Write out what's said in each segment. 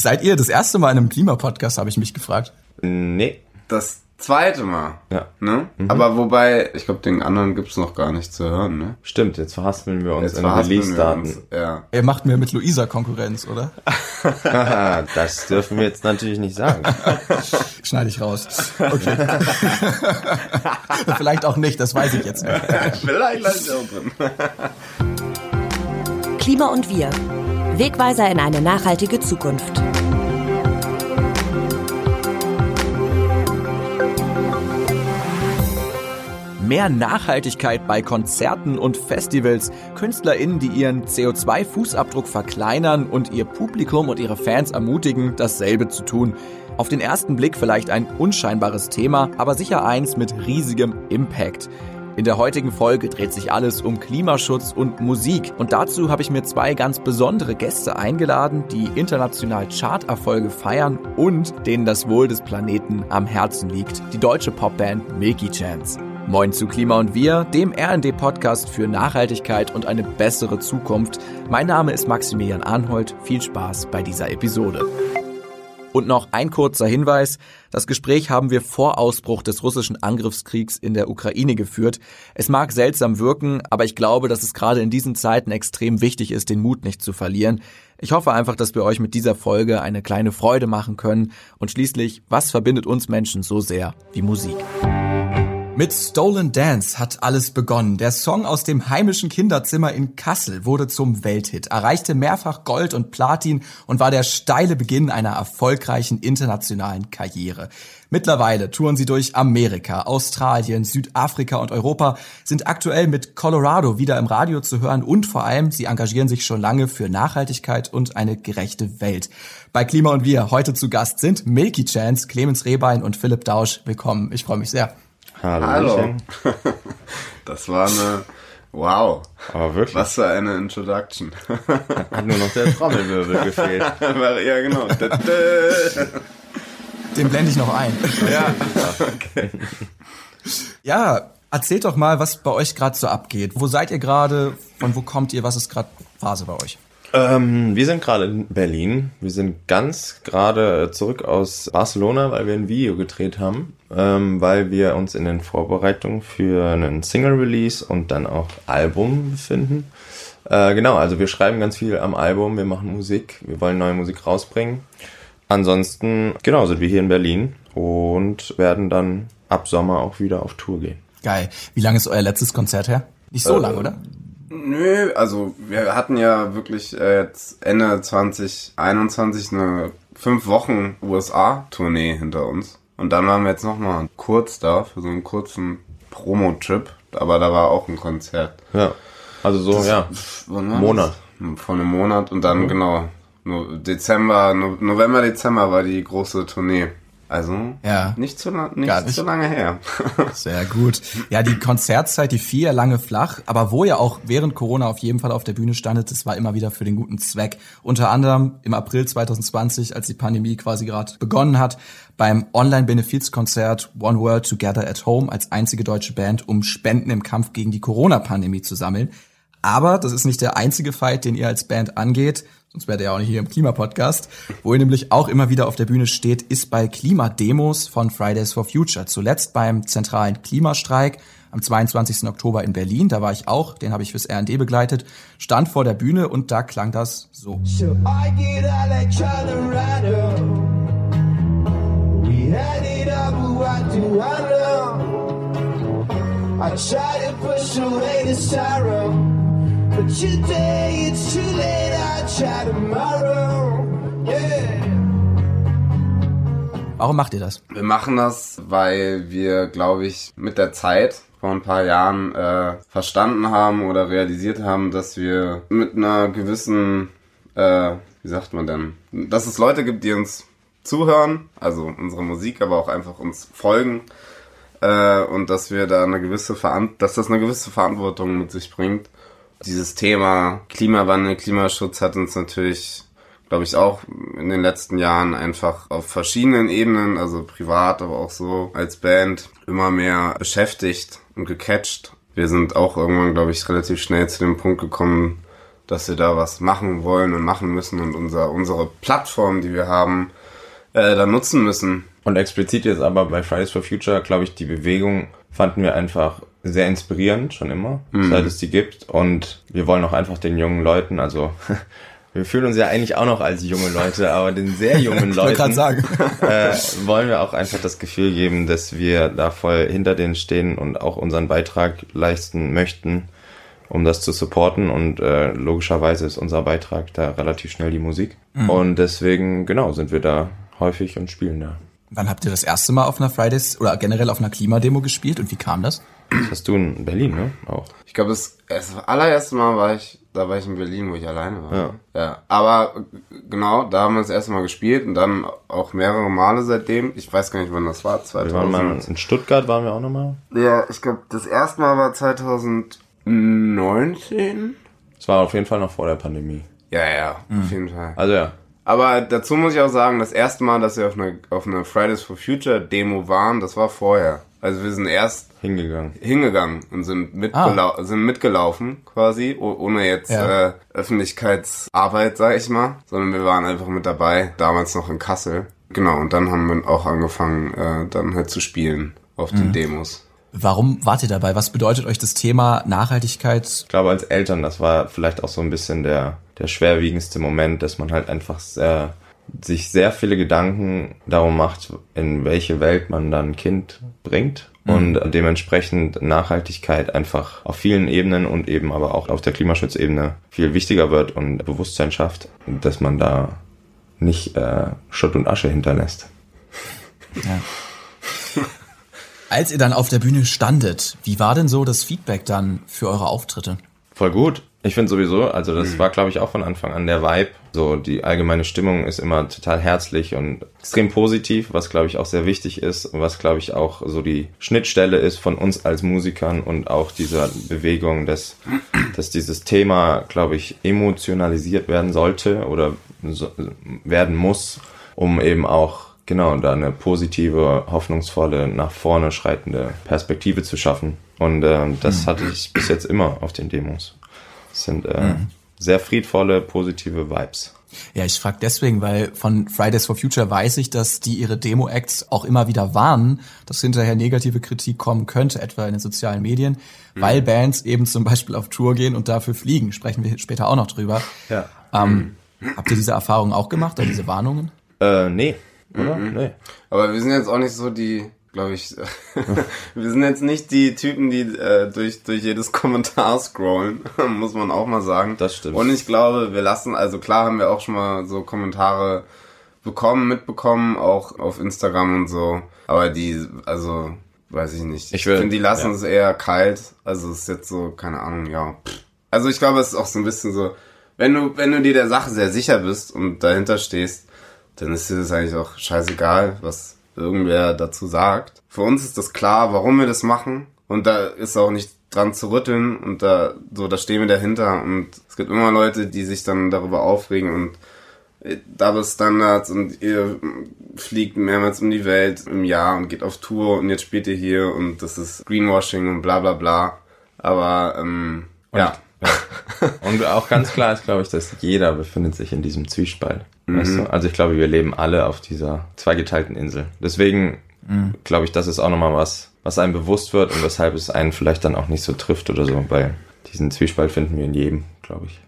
Seid ihr das erste Mal in einem Klimapodcast, habe ich mich gefragt. Nee. Das zweite Mal. Ja. Ne? Aber wobei, ich glaube, den anderen gibt's noch gar nicht zu hören, ne? Stimmt, jetzt verhaspeln wir uns Jetzt in Release-Daten. Ja. Ihr macht mir mit Luisa Konkurrenz, oder? Das dürfen wir jetzt natürlich nicht sagen. Schneide ich raus. Okay. Vielleicht auch nicht, das weiß ich jetzt nicht. Vielleicht lasse ich auch drin. Klima und wir. Wegweiser in eine nachhaltige Zukunft. Mehr Nachhaltigkeit bei Konzerten und Festivals, KünstlerInnen, die ihren CO2-Fußabdruck verkleinern und ihr Publikum und ihre Fans ermutigen, dasselbe zu tun. Auf den ersten Blick vielleicht ein unscheinbares Thema, aber sicher eins mit riesigem Impact. In der heutigen Folge dreht sich alles um Klimaschutz und Musik. Und dazu habe ich mir zwei ganz besondere Gäste eingeladen, die international Charterfolge feiern und denen das Wohl des Planeten am Herzen liegt. Die deutsche Popband Milky Chance. Moin zu Klima und Wir, dem RD-Podcast für Nachhaltigkeit und eine bessere Zukunft. Mein Name ist Maximilian Arnhold. Viel Spaß bei dieser Episode. Und noch ein kurzer Hinweis. Das Gespräch haben wir vor Ausbruch des russischen Angriffskriegs in der Ukraine geführt. Es mag seltsam wirken, aber ich glaube, dass es gerade in diesen Zeiten extrem wichtig ist, den Mut nicht zu verlieren. Ich hoffe einfach, dass wir euch mit dieser Folge eine kleine Freude machen können. Und schließlich, was verbindet uns Menschen so sehr wie Musik? Mit Stolen Dance hat alles begonnen. Der Song aus dem heimischen Kinderzimmer in Kassel wurde zum Welthit, erreichte mehrfach Gold und Platin und war der steile Beginn einer erfolgreichen internationalen Karriere. Mittlerweile touren sie durch Amerika, Australien, Südafrika und Europa, sind aktuell mit Colorado wieder im Radio zu hören und vor allem, sie engagieren sich schon lange für Nachhaltigkeit und eine gerechte Welt. Bei Klima und Wir heute zu Gast sind Milky Chance, Clemens Rehbein und Philipp Dausch. Willkommen, ich freue mich sehr. Hallo. Das war eine. Wow. Aber wirklich, Was für eine Introduction. hat nur noch der Trommelwirbel gefehlt. ja, genau. Den blende ich noch ein. ja, okay. Ja, erzählt doch mal, was bei euch gerade so abgeht. Wo seid ihr gerade? Von wo kommt ihr? Was ist gerade Phase bei euch? Ähm, wir sind gerade in Berlin. Wir sind ganz gerade zurück aus Barcelona, weil wir ein Video gedreht haben, ähm, weil wir uns in den Vorbereitungen für einen Single-Release und dann auch Album befinden. Äh, genau, also wir schreiben ganz viel am Album, wir machen Musik, wir wollen neue Musik rausbringen. Ansonsten, genau, sind wir hier in Berlin und werden dann ab Sommer auch wieder auf Tour gehen. Geil. Wie lange ist euer letztes Konzert her? Nicht so Äh, lang, oder? Nö, also wir hatten ja wirklich äh, jetzt Ende 2021 eine fünf Wochen USA-Tournee hinter uns. Und dann waren wir jetzt nochmal kurz da für so einen kurzen Promo-Trip. Aber da war auch ein Konzert. Ja, also so, ja, Wann war Monat. das? Vor einem Monat und dann genau. No Dezember, no November, Dezember war die große Tournee. Also Ja. nicht zu, nicht nicht. zu lange her. Sehr gut. Ja, die Konzertzeit, die vier lange flach, aber wo ihr auch während Corona auf jeden Fall auf der Bühne standet, das war immer wieder für den guten Zweck. Unter anderem im April 2020, als die Pandemie quasi gerade begonnen hat, beim Online-Benefizkonzert One World Together at Home als einzige deutsche Band, um Spenden im Kampf gegen die Corona-Pandemie zu sammeln. Aber das ist nicht der einzige Fight, den ihr als Band angeht. Sonst wärt ihr ja auch nicht hier im Klimapodcast. Wo ihr nämlich auch immer wieder auf der Bühne steht, ist bei Klimademos von Fridays for Future. Zuletzt beim zentralen Klimastreik am 22. Oktober in Berlin. Da war ich auch, den habe ich fürs RND begleitet, stand vor der Bühne und da klang das so. So? I try to push away the sorrow. But today it's too late, I'll try tomorrow. Yeah. Warum macht ihr das? Wir machen das, weil wir, glaube ich, mit der Zeit vor ein paar Jahren äh, verstanden haben oder realisiert haben, dass wir mit einer gewissen, äh, wie sagt man denn, dass es Leute gibt, die uns zuhören, also unsere Musik, aber auch einfach uns folgen äh, und dass wir da eine gewisse Veran dass das eine gewisse Verantwortung mit sich bringt. Dieses Thema Klimawandel, Klimaschutz hat uns natürlich, glaube ich, auch in den letzten Jahren einfach auf verschiedenen Ebenen, also privat, aber auch so als Band, immer mehr beschäftigt und gecatcht. Wir sind auch irgendwann, glaube ich, relativ schnell zu dem Punkt gekommen, dass wir da was machen wollen und machen müssen und unser, unsere Plattform, die wir haben, äh, da nutzen müssen. Und explizit jetzt aber bei Fridays for Future, glaube ich, die Bewegung fanden wir einfach sehr inspirierend, schon immer, seit es die gibt. Und wir wollen auch einfach den jungen Leuten, also wir fühlen uns ja eigentlich auch noch als junge Leute, aber den sehr jungen Leuten sagen. äh, wollen wir auch einfach das Gefühl geben, dass wir da voll hinter denen stehen und auch unseren Beitrag leisten möchten, um das zu supporten. Und äh, logischerweise ist unser Beitrag da relativ schnell die Musik. Und deswegen, genau, sind wir da häufig und spielen da. Wann habt ihr das erste Mal auf einer Fridays oder generell auf einer Klimademo gespielt und wie kam das? Das hast du in Berlin, ne? Auch. Ich glaube, das, das allererste Mal war ich, da war ich in Berlin, wo ich alleine war. Ja. ja. Aber genau, da haben wir das erste Mal gespielt und dann auch mehrere Male seitdem. Ich weiß gar nicht, wann das war. Wir waren mal 2000. in Stuttgart, waren wir auch nochmal. Ja, ich glaube, das erste Mal war 2019. Es war auf jeden Fall noch vor der Pandemie. Ja, ja, auf jeden Fall. Also ja, Aber dazu muss ich auch sagen, das erste Mal, dass wir auf einer auf einer Fridays for Future Demo waren, das war vorher. Also wir sind erst hingegangen. hingegangen und sind, mitgelau sind mitgelaufen quasi, oh- ohne jetzt Ja. äh, Öffentlichkeitsarbeit, sag ich mal, sondern wir waren einfach mit dabei, damals noch in Kassel. Genau, und dann haben wir auch angefangen, äh, dann halt zu spielen auf den Demos. Warum wart ihr dabei? Was bedeutet euch das Thema Nachhaltigkeit? Ich glaube, als Eltern, das war vielleicht auch so ein bisschen der, der schwerwiegendste Moment, dass man halt einfach sehr, sich sehr viele Gedanken darum macht, in welche Welt man dann ein Kind bringt. Und dementsprechend Nachhaltigkeit einfach auf vielen Ebenen und eben aber auch auf der Klimaschutzebene viel wichtiger wird und Bewusstsein schafft, dass man da nicht äh, Schutt und Asche hinterlässt. Als ihr dann auf der Bühne standet, wie war denn so das Feedback dann für eure Auftritte? Voll gut. Ich finde sowieso, also das war, glaube ich, auch von Anfang an der Vibe. So, die allgemeine Stimmung ist immer total herzlich und extrem positiv, was, glaube ich, auch sehr wichtig ist und was, glaube ich, auch so die Schnittstelle ist von uns als Musikern und auch dieser Bewegung, dass, dass dieses Thema, glaube ich, emotionalisiert werden sollte oder so, werden muss, um eben auch genau da eine positive, hoffnungsvolle, nach vorne schreitende Perspektive zu schaffen. Und ähm, das hatte ich bis jetzt immer auf den Demos. Es sind äh, sehr friedvolle, positive Vibes. Ja, ich frage deswegen, weil von Fridays for Future weiß ich, dass die ihre Demo-Acts auch immer wieder warnen, dass hinterher negative Kritik kommen könnte, etwa in den sozialen Medien, weil Bands eben zum Beispiel auf Tour gehen und dafür fliegen. Sprechen wir später auch noch drüber. Ja. Ähm, habt ihr diese Erfahrung auch gemacht, oder diese Warnungen? Äh, nee, oder? Nee. Aber wir sind jetzt auch nicht so die, glaube ich, wir sind jetzt nicht die Typen, die äh, durch, durch jedes Kommentar scrollen, muss man auch mal sagen. Das stimmt. Und ich glaube, wir lassen, also klar haben wir auch schon mal so Kommentare bekommen, mitbekommen, auch auf Instagram und so. Aber die, also, weiß ich nicht. Ich will- finde, die lassen ja. es eher kalt. Also es ist jetzt so, keine Ahnung, ja. Also ich glaube, es ist auch so ein bisschen so, wenn du, wenn du dir der Sache sehr sicher bist und dahinter stehst, dann ist dir das eigentlich auch scheißegal, was irgendwer dazu sagt. Für uns ist das klar, warum wir das machen. Und da ist auch nicht dran zu rütteln und da, so, da stehen wir dahinter und es gibt immer Leute, die sich dann darüber aufregen und äh, Double Standards und ihr fliegt mehrmals um die Welt im Jahr und geht auf Tour und jetzt spielt ihr hier und das ist Greenwashing und bla bla bla. Aber ähm, ja. Und auch ganz klar ist, glaube ich, dass jeder befindet sich in diesem Zwiespalt. Weißt du? Also ich glaube, wir leben alle auf dieser zweigeteilten Insel. Deswegen glaube ich, das ist auch nochmal was, was einem bewusst wird und weshalb es einen vielleicht dann auch nicht so trifft oder so, weil diesen Zwiespalt finden wir in jedem, glaube ich.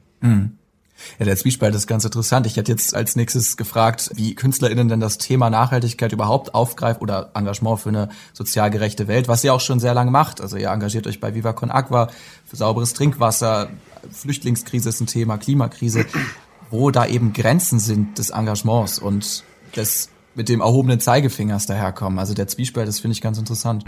Ja, der Zwiespalt ist ganz interessant. Ich hätte jetzt als nächstes gefragt, wie KünstlerInnen denn das Thema Nachhaltigkeit überhaupt aufgreifen oder Engagement für eine sozial gerechte Welt, was ihr auch schon sehr lange macht. Also ihr engagiert euch bei Viva Con Aqua für sauberes Trinkwasser, Flüchtlingskrise ist ein Thema, Klimakrise, wo da eben Grenzen sind des Engagements und des mit dem erhobenen Zeigefingers daherkommen. Also der Zwiespalt, das finde ich ganz interessant.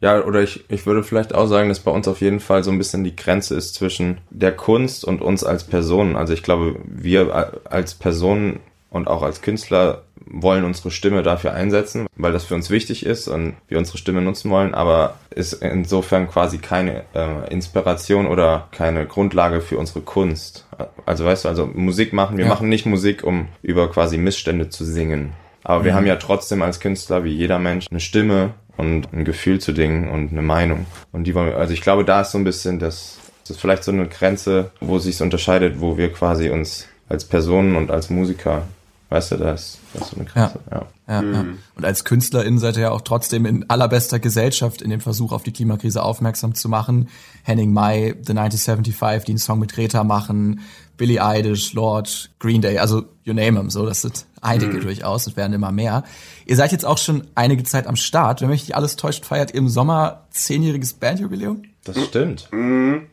Ja, oder ich, ich würde vielleicht auch sagen, dass bei uns auf jeden Fall so ein bisschen die Grenze ist zwischen der Kunst und uns als Personen. Also ich glaube, wir als Personen und auch als Künstler wollen unsere Stimme dafür einsetzen, weil das für uns wichtig ist und wir unsere Stimme nutzen wollen, aber ist insofern quasi keine äh, Inspiration oder keine Grundlage für unsere Kunst. Also weißt du, also Musik machen, wir Ja. machen nicht Musik, um über quasi Missstände zu singen. Aber wir haben ja trotzdem als Künstler, wie jeder Mensch, eine Stimme und ein Gefühl zu Dingen und eine Meinung. Und die wollen wir, also ich glaube, da ist so ein bisschen das, Das ist vielleicht so eine Grenze, wo sich unterscheidet, wo wir quasi uns als Personen und als Musiker, weißt du, das, das ist so eine Grenze. Ja. ja. Ja, mhm. ja. Und als KünstlerInnen seid ihr ja auch trotzdem in allerbester Gesellschaft in dem Versuch, auf die Klimakrise aufmerksam zu machen. Henning Mai, The 1975, die einen Song mit Greta machen, Billy Eilish, Lord, Green Day, also you name them, so, das sind einige mhm. durchaus und werden immer mehr. Ihr seid jetzt auch schon einige Zeit am Start. Wenn mich nicht alles täuscht, feiert ihr im Sommer zehnjähriges Bandjubiläum? Das stimmt. Mhm.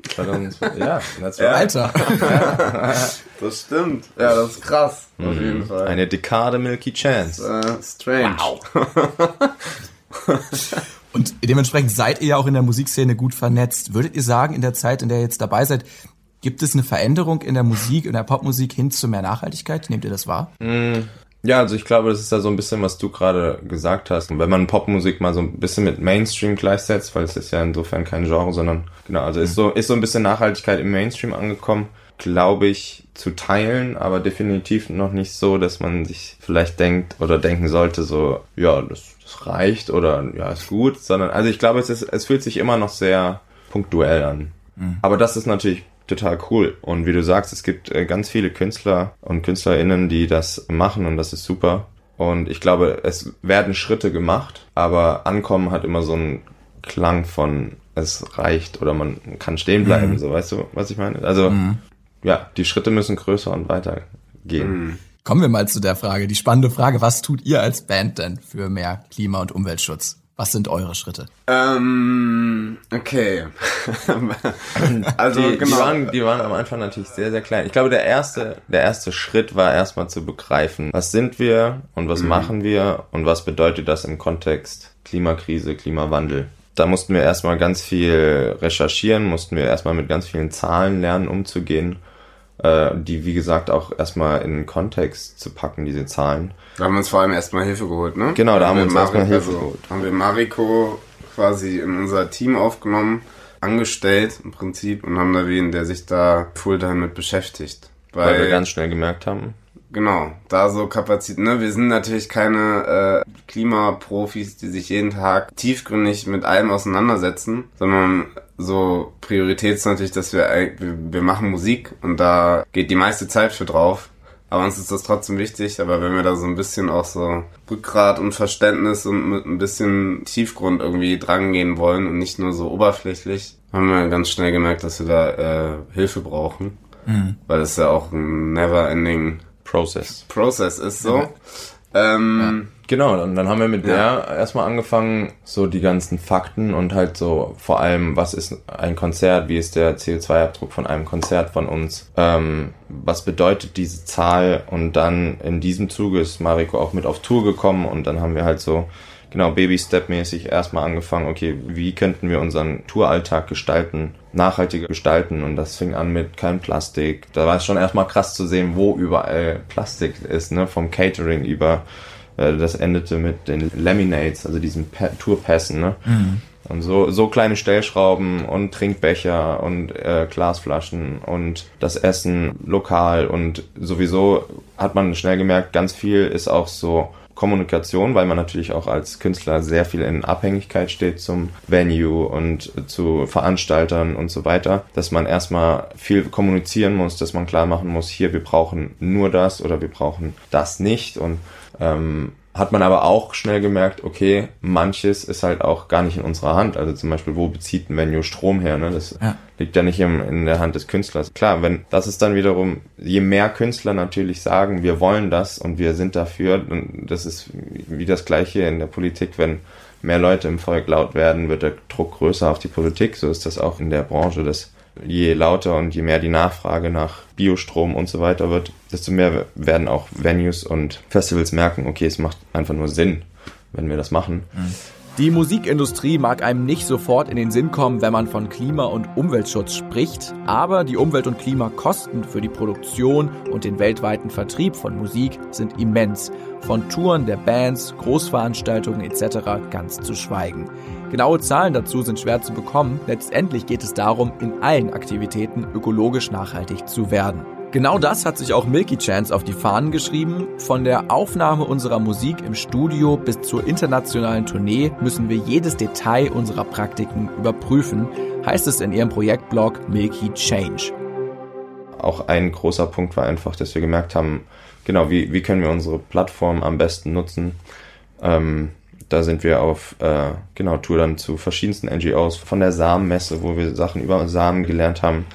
Ja, das war Alter. Ja. Das stimmt. Ja, das ist krass. Mhm. Auf jeden Fall. Eine Dekade Milky Chance. Uh, strange. Wow. Und dementsprechend seid ihr ja auch in der Musikszene gut vernetzt. Würdet ihr sagen, in der Zeit, in der ihr jetzt dabei seid, gibt es eine Veränderung in der Musik, in der Popmusik hin zu mehr Nachhaltigkeit? Nehmt ihr das wahr? Mhm. Ja, also ich glaube, das ist ja so ein bisschen, was du gerade gesagt hast. wenn man Popmusik mal so ein bisschen mit Mainstream gleichsetzt, weil es ist ja insofern kein Genre, sondern genau, also ist so, ist so ein bisschen Nachhaltigkeit im Mainstream angekommen, glaube ich, zu teilen, aber definitiv noch nicht so, dass man sich vielleicht denkt oder denken sollte, so, ja, das, das reicht oder ja, ist gut, sondern, also ich glaube, es ist, es fühlt sich immer noch sehr punktuell an. Mhm. Aber das ist natürlich total cool. Und wie du sagst, es gibt äh, ganz viele Künstler und KünstlerInnen, die das machen und das ist super. Und ich glaube, es werden Schritte gemacht, aber Ankommen hat immer so einen Klang von es reicht oder man kann stehen bleiben, mhm. so weißt du, was ich meine? Also mhm. ja, die Schritte müssen größer und weiter gehen. Mhm. Kommen wir mal zu der Frage, die spannende Frage, was tut ihr als Band denn für mehr Klima- und Umweltschutz? Was sind eure Schritte? Ähm, okay. also die, genau. Die waren, die waren am Anfang natürlich sehr, sehr klein. Ich glaube, der erste, der erste Schritt war erstmal zu begreifen, was sind wir und was mhm. machen wir und was bedeutet das im Kontext Klimakrise, Klimawandel. Da mussten wir erstmal ganz viel recherchieren, mussten wir erstmal mit ganz vielen Zahlen lernen, umzugehen äh, die wie gesagt auch erstmal in Kontext zu packen, diese Zahlen. Da haben wir uns vor allem erstmal Hilfe geholt, ne? Genau, da haben, wir uns erstmal Hilfe also, geholt. Haben wir Mariko quasi in unser Team aufgenommen, angestellt im Prinzip und haben da wen, der sich da Fulltime mit beschäftigt. Weil, weil wir ganz schnell gemerkt haben. Genau, da so Kapazität, ne? Wir sind natürlich keine äh, Klimaprofis, die sich jeden Tag tiefgründig mit allem auseinandersetzen, sondern so Priorität ist natürlich, dass wir, wir, wir machen Musik und da geht die meiste Zeit für drauf. Aber uns ist das trotzdem wichtig, aber wenn wir da so ein bisschen auch so Rückgrat und Verständnis und mit ein bisschen Tiefgrund irgendwie drangehen wollen und nicht nur so oberflächlich, haben wir ganz schnell gemerkt, dass wir da äh, Hilfe brauchen. Mhm. Weil es ja auch ein never-ending Process. Process ist so. Ähm, ja. Genau, und dann haben wir mit ja. der erstmal angefangen, so die ganzen Fakten und halt so vor allem, was ist ein Konzert, wie ist der CO2-Abdruck von einem Konzert von uns, ähm, was bedeutet diese Zahl und dann in diesem Zuge ist Mariko auch mit auf Tour gekommen und dann haben wir halt so genau Baby-Step-mäßig erstmal angefangen, okay, wie könnten wir unseren Touralltag gestalten, nachhaltiger gestalten und das fing an mit kein Plastik. Da war es schon erstmal krass zu sehen, wo überall Plastik ist, ne, vom Catering über äh, das endete mit den Laminates, also diesen pa Tourpässen, ne? Mhm. Und so, so kleine Stellschrauben und Trinkbecher und äh, Glasflaschen und das Essen lokal und sowieso hat man schnell gemerkt, ganz viel ist auch so Kommunikation, weil man natürlich auch als Künstler sehr viel in Abhängigkeit steht zum Venue und zu Veranstaltern und so weiter, dass man erstmal viel kommunizieren muss, dass man klar machen muss, hier, wir brauchen nur das oder wir brauchen das nicht. Und ähm, hat man aber auch schnell gemerkt, okay, manches ist halt auch gar nicht in unserer Hand. Also zum Beispiel, wo bezieht ein Venue Strom her? Ne? Das ja. liegt ja nicht im, in der Hand des Künstlers. Klar, wenn das ist dann wiederum, je mehr Künstler natürlich sagen, wir wollen das und wir sind dafür, und das ist wie das gleiche in der Politik, wenn mehr Leute im Volk laut werden, wird der Druck größer auf die Politik. So ist das auch in der Branche. Das je lauter und je mehr die Nachfrage nach Biostrom und so weiter wird, desto mehr werden auch Venues und Festivals merken, okay, es macht einfach nur Sinn, wenn wir das machen. Mhm. Die Musikindustrie mag einem nicht sofort in den Sinn kommen, wenn man von Klima- und Umweltschutz spricht, aber die Umwelt- und Klimakosten für die Produktion und den weltweiten Vertrieb von Musik sind immens. Von Touren der Bands, Großveranstaltungen etc. ganz zu schweigen. Genaue Zahlen dazu sind schwer zu bekommen. Letztendlich geht es darum, in allen Aktivitäten ökologisch nachhaltig zu werden. Genau das hat sich auch Milky Chance auf die Fahnen geschrieben. Von der Aufnahme unserer Musik im Studio bis zur internationalen Tournee müssen wir jedes Detail unserer Praktiken überprüfen, heißt es in ihrem Projektblog Milky Change. Auch ein großer Punkt war einfach, dass wir gemerkt haben, genau, wie, wie können wir unsere Plattform am besten nutzen. Ähm, da sind wir auf äh, genau Tour dann zu verschiedensten NGOs, von der Samenmesse, wo wir Sachen über Samen gelernt haben,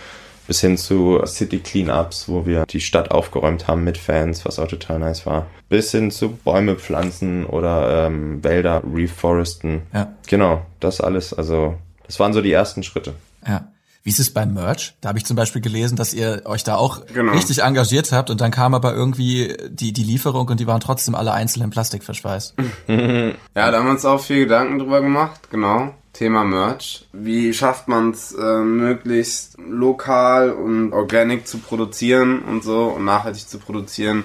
bis hin zu City Cleanups, wo wir die Stadt aufgeräumt haben mit Fans, was auch total nice war. Bis hin zu Bäume pflanzen oder ähm, Wälder reforesten. Ja. Genau, das alles. Also das waren so die ersten Schritte. Ja. Wie ist es beim Merch? Da habe ich zum Beispiel gelesen, dass ihr euch da auch Genau. richtig engagiert habt und dann kam aber irgendwie die, die Lieferung und die waren trotzdem alle einzeln in Plastik verschweißt. Ja, da haben wir uns auch viel Gedanken drüber gemacht, genau. Thema Merch. Wie schafft man es, äh, möglichst lokal und organic zu produzieren und so und nachhaltig zu produzieren?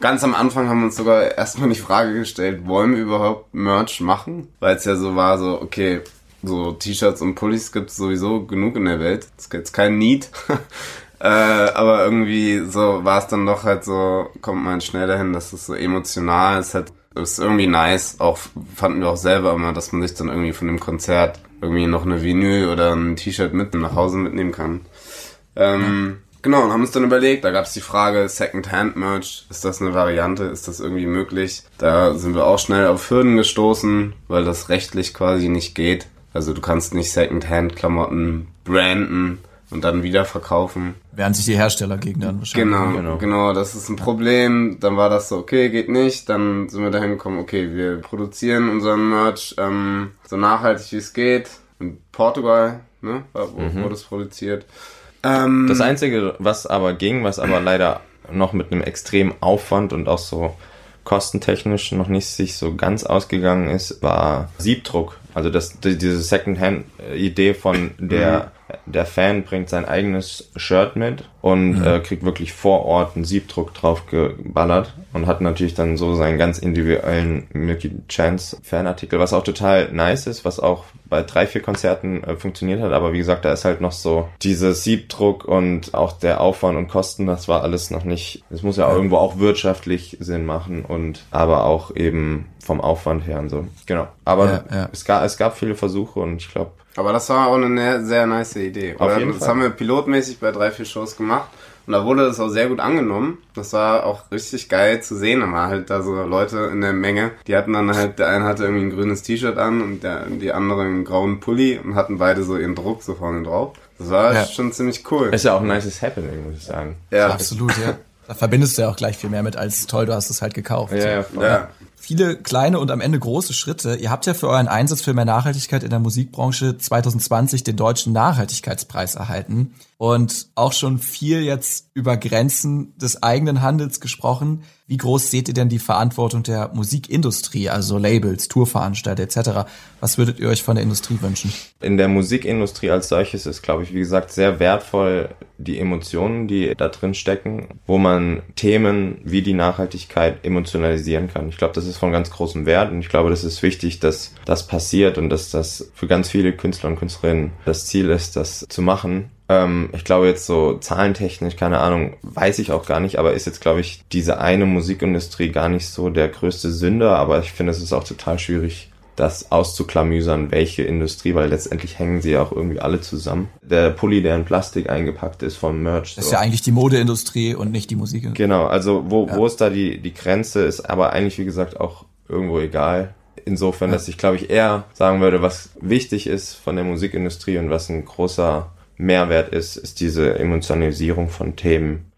Ganz am Anfang haben wir uns sogar erstmal die Frage gestellt, wollen wir überhaupt Merch machen? Weil es ja so war, so, okay, so T-Shirts und Pullis gibt es sowieso genug in der Welt. Es gibt kein Need. äh, aber irgendwie so war es dann doch halt so, kommt man schnell dahin, dass es so emotional ist, halt ist irgendwie nice. Auch fanden wir auch selber immer, dass man sich dann irgendwie von dem Konzert irgendwie noch eine Vinyl oder ein T-Shirt mit nach Hause mitnehmen kann. Ähm, Genau, und haben uns dann überlegt, da gab es die Frage, Second-Hand-Merch, ist das eine Variante, ist das irgendwie möglich? Da sind wir auch schnell auf Hürden gestoßen, weil das rechtlich quasi nicht geht. Also du kannst nicht Second-Hand-Klamotten branden und dann wieder verkaufen. Während sich die Hersteller gegen dann wahrscheinlich. Genau, Genau. genau, das ist ein Problem. Dann war das so, okay, geht nicht. Dann sind wir dahin gekommen, okay, wir produzieren unseren Merch ähm, so nachhaltig wie es geht. In Portugal, ne, wo wurde es produziert. Ähm, Das Einzige, was aber ging, was aber leider noch mit einem extremen Aufwand und auch so kostentechnisch noch nicht sich so ganz ausgegangen ist, war Siebdruck. Also das, die- diese Secondhand-Idee von der, der Fan bringt sein eigenes Shirt mit und äh, kriegt wirklich vor Ort einen Siebdruck drauf geballert und hat natürlich dann so seinen ganz individuellen Milky Chance Fanartikel, was auch total nice ist, was auch bei drei, vier Konzerten äh, funktioniert hat, aber wie gesagt, da ist halt noch so dieses Siebdruck und auch der Aufwand und Kosten, das war alles noch nicht, es muss ja auch irgendwo auch wirtschaftlich Sinn machen und aber auch eben vom Aufwand her und so. Genau. Aber Ja, ja. es gab es gab viele Versuche und ich glaube, Aber das war auch eine ne- sehr nice Idee. Auf Oder? jeden das Fall. haben wir pilotmäßig bei drei, vier Shows gemacht. Und da wurde das auch sehr gut angenommen. Das war auch richtig geil zu sehen. Da waren halt da so Leute in der Menge. Die hatten dann halt, der eine hatte irgendwie ein grünes T-Shirt an und der, die andere einen grauen Pulli und hatten beide so ihren Druck so vorne drauf. Das war Ja. schon ziemlich cool. ist ja auch ein nices Happening, muss ich sagen. Ja, Absolut, ja. Da verbindest du ja auch gleich viel mehr mit als toll, du hast es halt gekauft. Ja, So. ja, ja. Viele kleine und am Ende große Schritte. Ihr habt ja für euren Einsatz für mehr Nachhaltigkeit in der Musikbranche 2020 den Deutschen Nachhaltigkeitspreis erhalten und auch schon viel jetzt über Grenzen des eigenen Handels gesprochen. Wie groß seht ihr denn die Verantwortung der Musikindustrie, also Labels, Tourveranstalter etc.? Was würdet ihr euch von der Industrie wünschen? in der Musikindustrie als solches ist, glaube ich, wie gesagt, sehr wertvoll die Emotionen, die da drin stecken, wo man Themen wie die Nachhaltigkeit emotionalisieren kann. Ich glaube, das ist von ganz großem Wert und ich glaube, das ist wichtig, dass das passiert und dass das für ganz viele Künstler und Künstlerinnen das Ziel ist, das zu machen. Ähm, ich glaube jetzt so zahlentechnisch, keine Ahnung, weiß ich auch gar nicht, aber ist jetzt, glaube ich, diese eine Musikindustrie gar nicht so der größte Sünder, aber ich finde, es ist auch total schwierig, das auszuklamüsern, welche Industrie, weil letztendlich hängen sie ja auch irgendwie alle zusammen. Der Pulli, der in Plastik eingepackt ist vom Merch. Das ist so. ja eigentlich die Modeindustrie und nicht die Musikindustrie. Genau, also wo, wo ist da die, die Grenze, ist aber eigentlich, wie gesagt, auch irgendwo egal. Insofern, dass ich, glaube ich, eher sagen würde, was wichtig ist von der Musikindustrie und was ein großer Mehrwert ist, ist diese Emotionalisierung von Themen.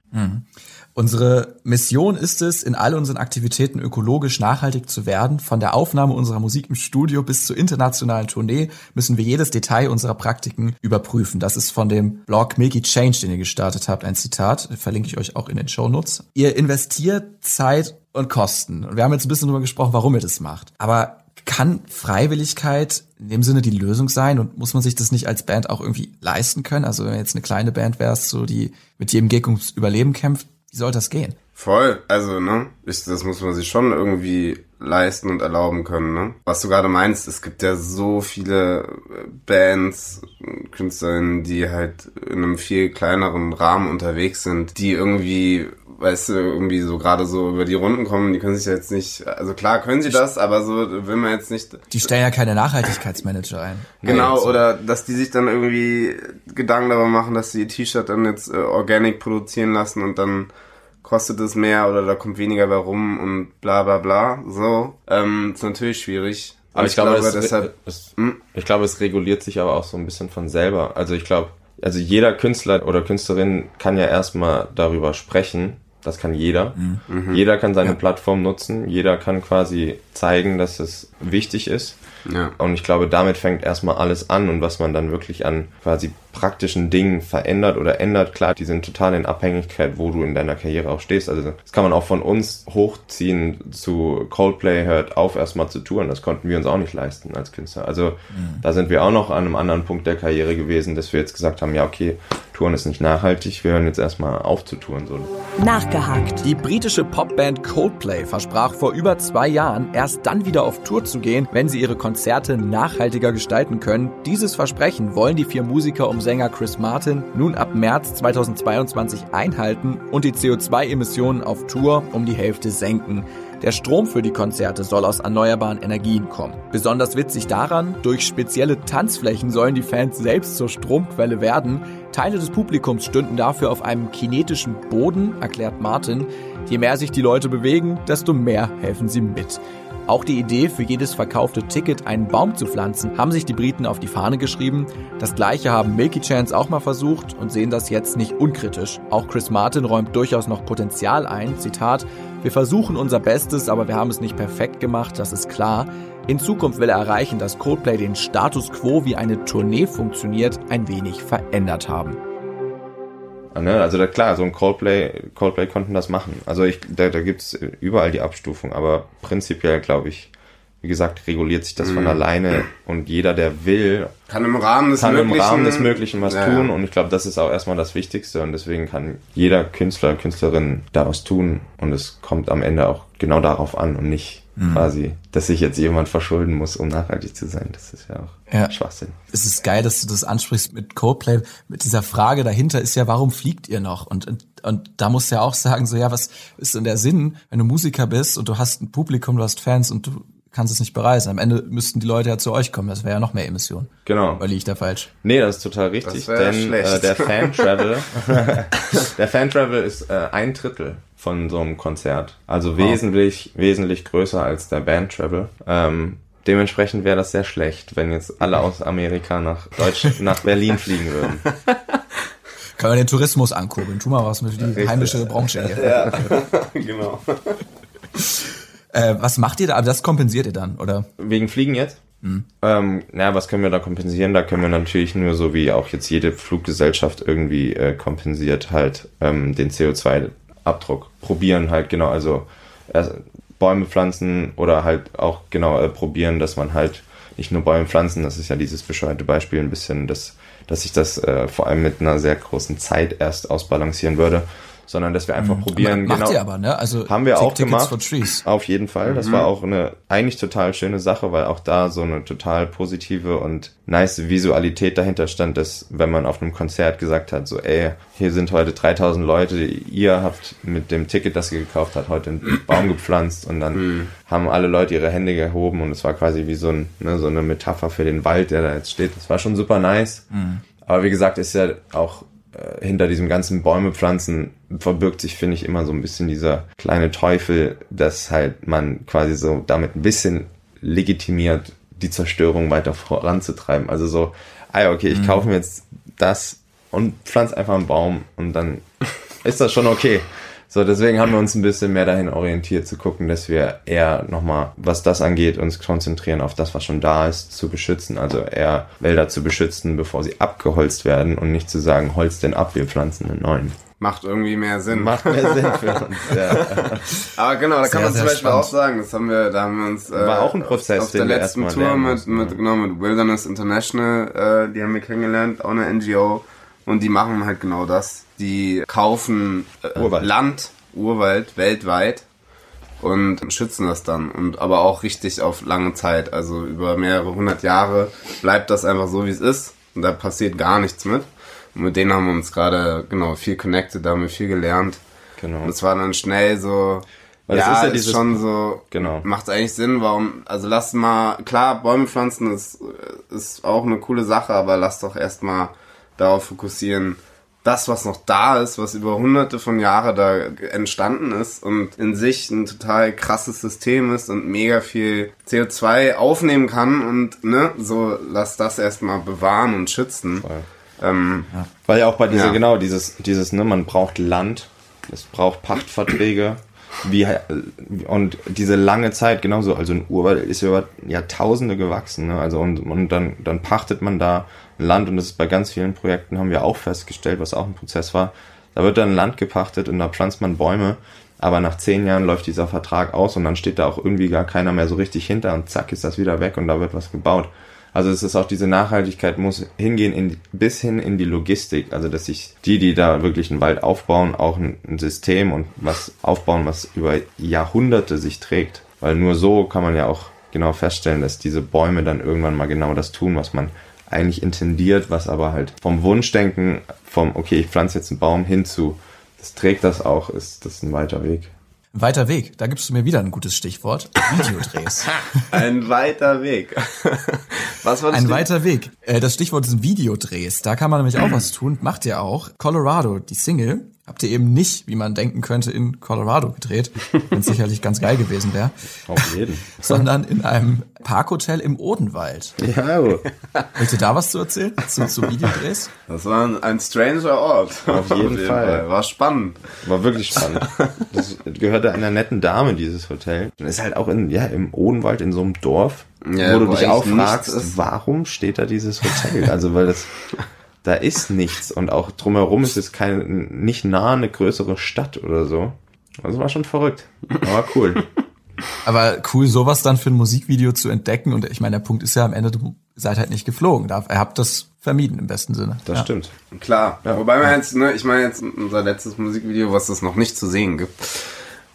Unsere Mission ist es, in all unseren Aktivitäten ökologisch nachhaltig zu werden. Von der Aufnahme unserer Musik im Studio bis zur internationalen Tournee müssen wir jedes Detail unserer Praktiken überprüfen. Das ist von dem Blog Milky Change, den ihr gestartet habt, ein Zitat. Verlinke ich euch auch in den Shownotes. Ihr investiert Zeit und Kosten. Und wir haben jetzt ein bisschen darüber gesprochen, warum ihr das macht. Aber kann Freiwilligkeit in dem Sinne die Lösung sein und muss man sich das nicht als Band auch irgendwie leisten können? Also wenn jetzt eine kleine Band wärst, so die mit jedem Gig ums Überleben kämpft, wie soll das gehen? Voll, also, ne? Ich, das muss man sich schon irgendwie leisten und erlauben können, ne? Was du gerade meinst, es gibt ja so viele äh, Bands, Künstlerinnen, die halt in einem viel kleineren Rahmen unterwegs sind, die irgendwie weißt du, irgendwie so gerade so über die Runden kommen, die können sich ja jetzt nicht, also klar können sie das, aber so will man jetzt nicht. Die stellen ja keine Nachhaltigkeitsmanager ein. Genau, also. oder dass die sich dann irgendwie Gedanken darüber machen, dass sie ihr T-Shirt dann jetzt äh, organic produzieren lassen und dann kostet es mehr oder da kommt weniger bei rum und bla bla bla. So, ähm, ist natürlich schwierig. Aber ich, ich glaube, glaube, deshalb, es, hm? ich glaube, es reguliert sich aber auch so ein bisschen von selber. Also ich glaube, also jeder Künstler oder Künstlerin kann ja erstmal darüber sprechen. Das kann jeder. Mhm. Jeder kann seine ja. Plattform nutzen. Jeder kann quasi zeigen, dass es wichtig ist. Ja. Und ich glaube, damit fängt erstmal alles an und was man dann wirklich an quasi praktischen Dingen verändert oder ändert, klar, die sind total in Abhängigkeit, wo du in deiner Karriere auch stehst. Also das kann man auch von uns hochziehen zu Coldplay hört auf erstmal zu touren. Das konnten wir uns auch nicht leisten als Künstler. Also mhm. da sind wir auch noch an einem anderen Punkt der Karriere gewesen, dass wir jetzt gesagt haben, ja okay, Touren ist nicht nachhaltig, wir hören jetzt erstmal auf zu touren. So. Nachgehakt. Die britische Popband Coldplay versprach vor über zwei Jahren, erst dann wieder auf Tour zu gehen, wenn sie ihre Konzerte nachhaltiger gestalten können. Dieses Versprechen wollen die vier Musiker um Sänger Chris Martin nun ab März 2022 einhalten und die CO2-Emissionen auf Tour um die Hälfte senken. Der Strom für die Konzerte soll aus erneuerbaren Energien kommen. Besonders witzig daran, durch spezielle Tanzflächen sollen die Fans selbst zur Stromquelle werden. Teile des Publikums stünden dafür auf einem kinetischen Boden, erklärt Martin. Je mehr sich die Leute bewegen, desto mehr helfen sie mit. Auch die Idee, für jedes verkaufte Ticket einen Baum zu pflanzen, haben sich die Briten auf die Fahne geschrieben. Das gleiche haben Milky Chance auch mal versucht und sehen das jetzt nicht unkritisch. Auch Chris Martin räumt durchaus noch Potenzial ein. Zitat, wir versuchen unser Bestes, aber wir haben es nicht perfekt gemacht, das ist klar. In Zukunft will er erreichen, dass Coldplay den Status quo, wie eine Tournee funktioniert, ein wenig verändert haben. Ne? Also da, klar, so ein Coldplay, Coldplay konnten das machen. Also ich, da, da gibt's überall die Abstufung, aber prinzipiell glaube ich, wie gesagt, reguliert sich das von mhm. alleine und jeder, der will, kann im Rahmen des, Möglichen, im Rahmen des Möglichen was ja. tun und ich glaube, das ist auch erstmal das Wichtigste und deswegen kann jeder Künstler, Künstlerin da was tun und es kommt am Ende auch genau darauf an und nicht mhm. quasi, dass sich jetzt jemand verschulden muss, um nachhaltig zu sein. Das ist ja auch ja. Schwachsinn. Es ist geil, dass du das ansprichst mit Coldplay. Mit dieser Frage dahinter ist ja, warum fliegt ihr noch? Und, und, und da musst du ja auch sagen, so ja, was ist denn der Sinn, wenn du Musiker bist und du hast ein Publikum, du hast Fans und du kannst es nicht bereisen. Am Ende müssten die Leute ja zu euch kommen. Das wäre ja noch mehr Emissionen. Genau. Oder liege ich da falsch? Nee, das ist total richtig. denn äh, der Fan Travel, der Fan Travel ist äh, ein Drittel von so einem Konzert. Also wesentlich, wesentlich größer als der Band Travel. Ähm, dementsprechend wäre das sehr schlecht, wenn jetzt alle aus Amerika nach Deutsch, nach Berlin fliegen würden. Können wir den Tourismus ankurbeln. Tu mal was mit die heimische Branche hier. Ja, genau. Äh, was macht ihr da? Also das kompensiert ihr dann, oder? Wegen Fliegen jetzt? Mhm. Ähm, naja, was können wir da kompensieren? Da können wir natürlich nur so wie auch jetzt jede Fluggesellschaft irgendwie äh, kompensiert halt ähm, den CO2 Abdruck probieren halt, genau, also erst Bäume pflanzen oder halt auch genau äh, probieren, dass man halt nicht nur Bäume pflanzen, das ist ja dieses bescheuerte Beispiel ein bisschen, dass, dass ich das äh, vor allem mit einer sehr großen Zeit erst ausbalancieren würde, sondern dass wir einfach mhm. probieren. Macht genau, ihr aber, ne? Also haben wir auch gemacht. Auf jeden Fall. Das mhm. war auch eine eigentlich total schöne Sache, weil auch da so eine total positive und nice Visualität dahinter stand, dass wenn man auf einem Konzert gesagt hat, so ey, hier sind heute 3000 Leute, ihr habt mit dem Ticket, das ihr gekauft habt, heute einen Baum gepflanzt und dann mhm. haben alle Leute ihre Hände gehoben und es war quasi wie so, ein, ne, so eine Metapher für den Wald, der da jetzt steht. Das war schon super nice. Mhm. Aber wie gesagt, ist ja auch hinter diesem ganzen Bäume pflanzen verbirgt sich, finde ich, immer so ein bisschen dieser kleine Teufel, dass halt man quasi so damit ein bisschen legitimiert, die Zerstörung weiter voranzutreiben. Also so, ah ja, okay, ich mhm. kaufe mir jetzt das und pflanze einfach einen Baum und dann ist das schon okay. So, deswegen haben wir uns ein bisschen mehr dahin orientiert, zu gucken, dass wir eher nochmal, was das angeht, uns konzentrieren auf das, was schon da ist, zu beschützen. Also eher Wälder zu beschützen, bevor sie abgeholzt werden und nicht zu sagen, holz den ab, wir pflanzen einen neuen. Macht irgendwie mehr Sinn. Macht mehr Sinn für uns, ja. Aber genau, da kann sehr, man zum Beispiel spannend. auch sagen, das haben wir, da haben wir uns, äh, War auch ein Prozess, auf der letzten Tour mit, mit, genau, mit Wilderness International, äh, die haben wir kennengelernt, auch eine NGO, und die machen halt genau das. Die kaufen äh, Land Urwald weltweit und schützen das dann und aber auch richtig auf lange Zeit, also über mehrere hundert Jahre bleibt das einfach so wie es ist und da passiert gar nichts mit. Und mit denen haben wir uns gerade genau viel connected, da haben wir viel gelernt. Genau. Und es war dann schnell so, Weil es ja, ist ist, ja dieses- schon so, Genau. macht eigentlich Sinn, warum, also lass mal, klar, Bäume pflanzen ist, ist auch eine coole Sache, aber lass doch erstmal darauf fokussieren, das, was noch da ist, was über hunderte von Jahren da entstanden ist und in sich ein total krasses System ist und mega viel CO2 aufnehmen kann und ne, so lass das erstmal bewahren und schützen. Ähm, Weil ja auch bei dieser, Ja. genau, dieses, dieses, ne, man braucht Land, es braucht Pachtverträge, wie, und diese lange Zeit, genauso, also ein Urwald ist ja über Jahrtausende gewachsen, ne, also und, und dann, dann pachtet man da Land und das ist bei ganz vielen Projekten, haben wir auch festgestellt, was auch ein Prozess war, da wird dann Land gepachtet und da pflanzt man Bäume, aber nach zehn Jahren läuft dieser Vertrag aus und dann steht da auch irgendwie gar keiner mehr so richtig hinter und zack ist das wieder weg und da wird was gebaut. Also es ist auch diese Nachhaltigkeit muss hingehen in, bis hin in die Logistik, also dass sich die, die da wirklich einen Wald aufbauen, auch ein, ein System und was aufbauen, was über Jahrhunderte sich trägt. Weil nur so kann man ja auch genau feststellen, dass diese Bäume dann irgendwann mal genau das tun, was man eigentlich intendiert, was aber halt vom Wunschdenken, vom okay, ich pflanze jetzt einen Baum hinzu, das trägt das auch, ist das ein weiter Weg. Weiter Weg, da gibst du mir wieder ein gutes Stichwort. Videodrehs. ein weiter Weg. Was war das? Ein Ding? weiter Weg. Äh, Das Stichwort sind Videodrehs. Da kann man nämlich auch was tun. Macht ihr auch. Colorado, die Single, habt ihr eben nicht, wie man denken könnte, in Colorado gedreht, wenn sicherlich ganz geil gewesen wäre, Auf jeden. sondern in einem Parkhotel im Odenwald. ja. Wollt ihr da was zu erzählen? Zu, zu Videodrehs? Das war ein, ein stranger Ort. Auf jeden Fall. War spannend. War wirklich spannend. Das gehörte einer netten Dame, dieses Hotel. Und ist halt auch in, ja, im Odenwald in so einem Dorf, Ja, wo du wo dich auch fragst, warum steht da dieses Hotel? Also, weil das, da ist nichts und auch drumherum ist es keine, nicht nah eine größere Stadt oder so. Also war schon verrückt. Aber cool. Aber cool, sowas dann für ein Musikvideo zu entdecken. Und ich meine, der Punkt ist ja am Ende, du seid halt nicht geflogen. Da- Ihr habt das vermieden im besten Sinne. Das ja. stimmt. Klar. Wobei man jetzt, ne, ich meine jetzt unser letztes Musikvideo, was es noch nicht zu sehen gibt.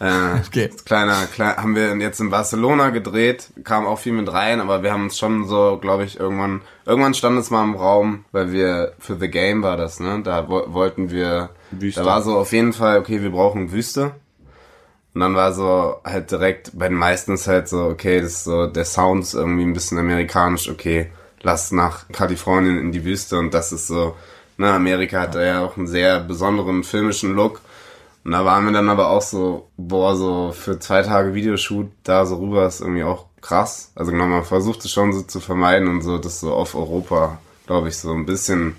Äh, Okay. Kleiner, klein, haben wir jetzt in Barcelona gedreht, kam auch viel mit rein, aber wir haben uns schon so, glaube ich, irgendwann, irgendwann stand es mal im Raum, weil wir, für The Game war das, ne, da wo, wollten wir, Wüste. da war so auf jeden Fall, okay, wir brauchen Wüste. Und dann war so halt direkt bei den meisten ist halt so, okay, das ist so, der Sound ist irgendwie ein bisschen amerikanisch, okay, lass nach Kalifornien in die Wüste und das ist so, ne, Amerika hat da ja auch einen sehr besonderen filmischen Look. Und da waren wir dann aber auch so, boah, so für zwei Tage Videoshoot da so rüber ist irgendwie auch krass. Also genau, man versucht es schon so zu vermeiden und so das so auf Europa, glaube ich, so ein bisschen